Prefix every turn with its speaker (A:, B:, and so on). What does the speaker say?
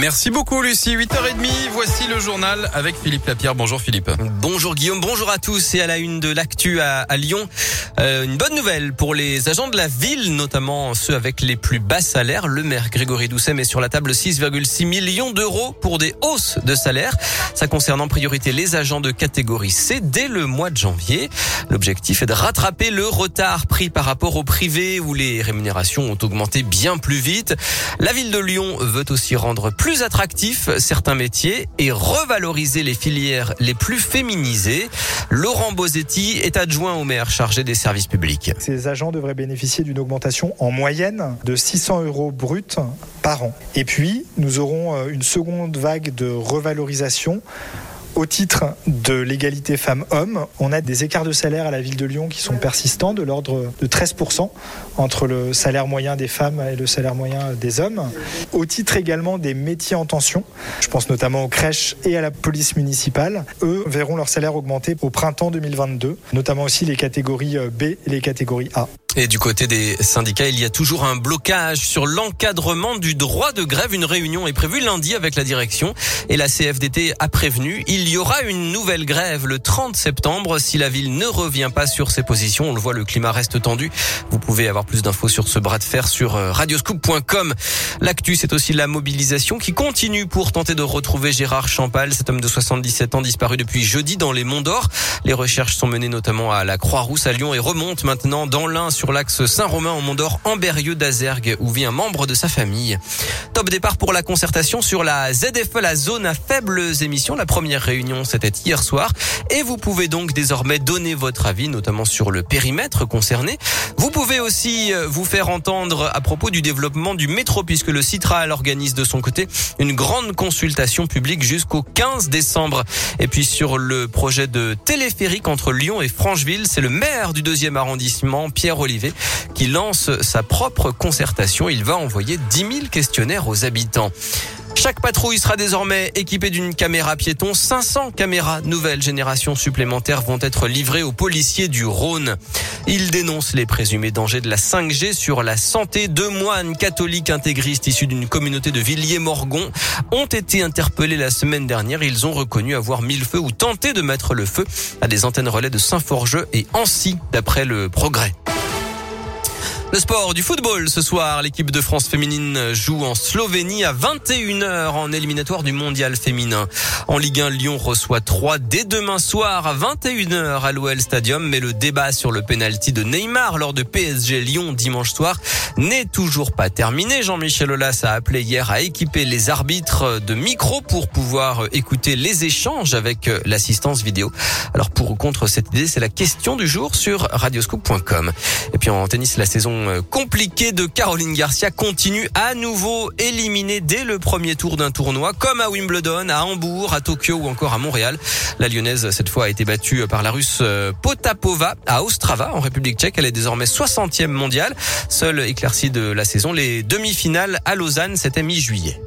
A: Merci beaucoup Lucie, 8h30, voici le journal avec Philippe Lapierre. Bonjour Philippe.
B: Bonjour Guillaume, bonjour à tous et à la une de l'actu à, Lyon. Euh, une bonne nouvelle pour les agents de la ville, notamment ceux avec les plus bas salaires. Le maire Grégory Doucet met sur la table 6,6 millions d'euros pour des hausses de salaire. Ça concerne en priorité les agents de catégorie C dès le mois de janvier. L'objectif est de rattraper le retard pris par rapport au privé où les rémunérations ont augmenté bien plus vite. La ville de Lyon veut aussi rendre plus attractifs certains métiers et revaloriser les filières les plus féminisées. Laurent Bosetti est adjoint au maire chargé des services
C: Ces agents devraient bénéficier d'une augmentation en moyenne de 600 euros bruts par an. Et puis, nous aurons euh, une seconde vague de revalorisation au titre de l'égalité femmes-hommes, on a des écarts de salaire à la ville de Lyon qui sont persistants, de l'ordre de 13% entre le salaire moyen des femmes et le salaire moyen des hommes. Au titre également des métiers en tension, je pense notamment aux crèches et à la police municipale, eux verront leur salaire augmenter au printemps 2022, notamment aussi les catégories B et les catégories A.
B: Et du côté des syndicats, il y a toujours un blocage sur l'encadrement du droit de grève. Une réunion est prévue lundi avec la direction et la CFDT a prévenu. Il y aura une nouvelle grève le 30 septembre si la ville ne revient pas sur ses positions. On le voit, le climat reste tendu. Vous pouvez avoir plus d'infos sur ce bras de fer sur euh, radioscoop.com. L'actu, c'est aussi la mobilisation qui continue pour tenter de retrouver Gérard Champal, cet homme de 77 ans disparu depuis jeudi dans les Monts d'Or. Les recherches sont menées notamment à la Croix-Rousse à Lyon et remontent maintenant dans l'Ain sur l'axe Saint-Romain en Mont-d'Or, en Berrieux d'Azergue, où vit un membre de sa famille. Top départ pour la concertation sur la ZFE, la zone à faibles émissions. La première réunion, c'était hier soir. Et vous pouvez donc désormais donner votre avis, notamment sur le périmètre concerné. Vous pouvez aussi euh, vous faire entendre à propos du développement du métro, puisque le Citral organise de son côté une grande consultation publique jusqu'au 15 décembre. Et puis sur le projet de téléphérique entre Lyon et Francheville, c'est le maire du deuxième arrondissement, Pierre Qui lance sa propre concertation. Il va envoyer 10 000 questionnaires aux habitants. Chaque patrouille sera désormais équipée d'une caméra piéton. 500 caméras nouvelle génération supplémentaires vont être livrées aux policiers du Rhône. Ils dénoncent les présumés dangers de la 5G sur la santé. Deux moines catholiques intégristes issus d'une communauté de Villiers-Morgon ont été interpellés la semaine dernière. Ils ont reconnu avoir mis le feu ou tenté de mettre le feu à des antennes relais de Saint-Forgeux et Ancy, d'après le progrès. Le sport du football ce soir, l'équipe de France féminine joue en Slovénie à 21h en éliminatoire du mondial féminin. En Ligue 1, Lyon reçoit 3 dès demain soir à 21h à l'OL Stadium, mais le débat sur le penalty de Neymar lors de PSG Lyon dimanche soir n'est toujours pas terminé. Jean-Michel Aulas a appelé hier à équiper les arbitres de micros pour pouvoir écouter les échanges avec l'assistance vidéo. Alors pour ou contre cette idée, c'est la question du jour sur radioscoop.com. Et puis en tennis, la saison euh, compliquée de Caroline Garcia continue à nouveau éliminée dès le premier tour d'un tournoi, comme à Wimbledon, à Hambourg, à Tokyo ou encore à Montréal. La lyonnaise, cette fois, a été battue par la russe euh, Potapova à Ostrava, en République tchèque. Elle est désormais 60e mondiale. Seule éclaircie de la saison, les demi-finales à Lausanne, c'était mi-juillet.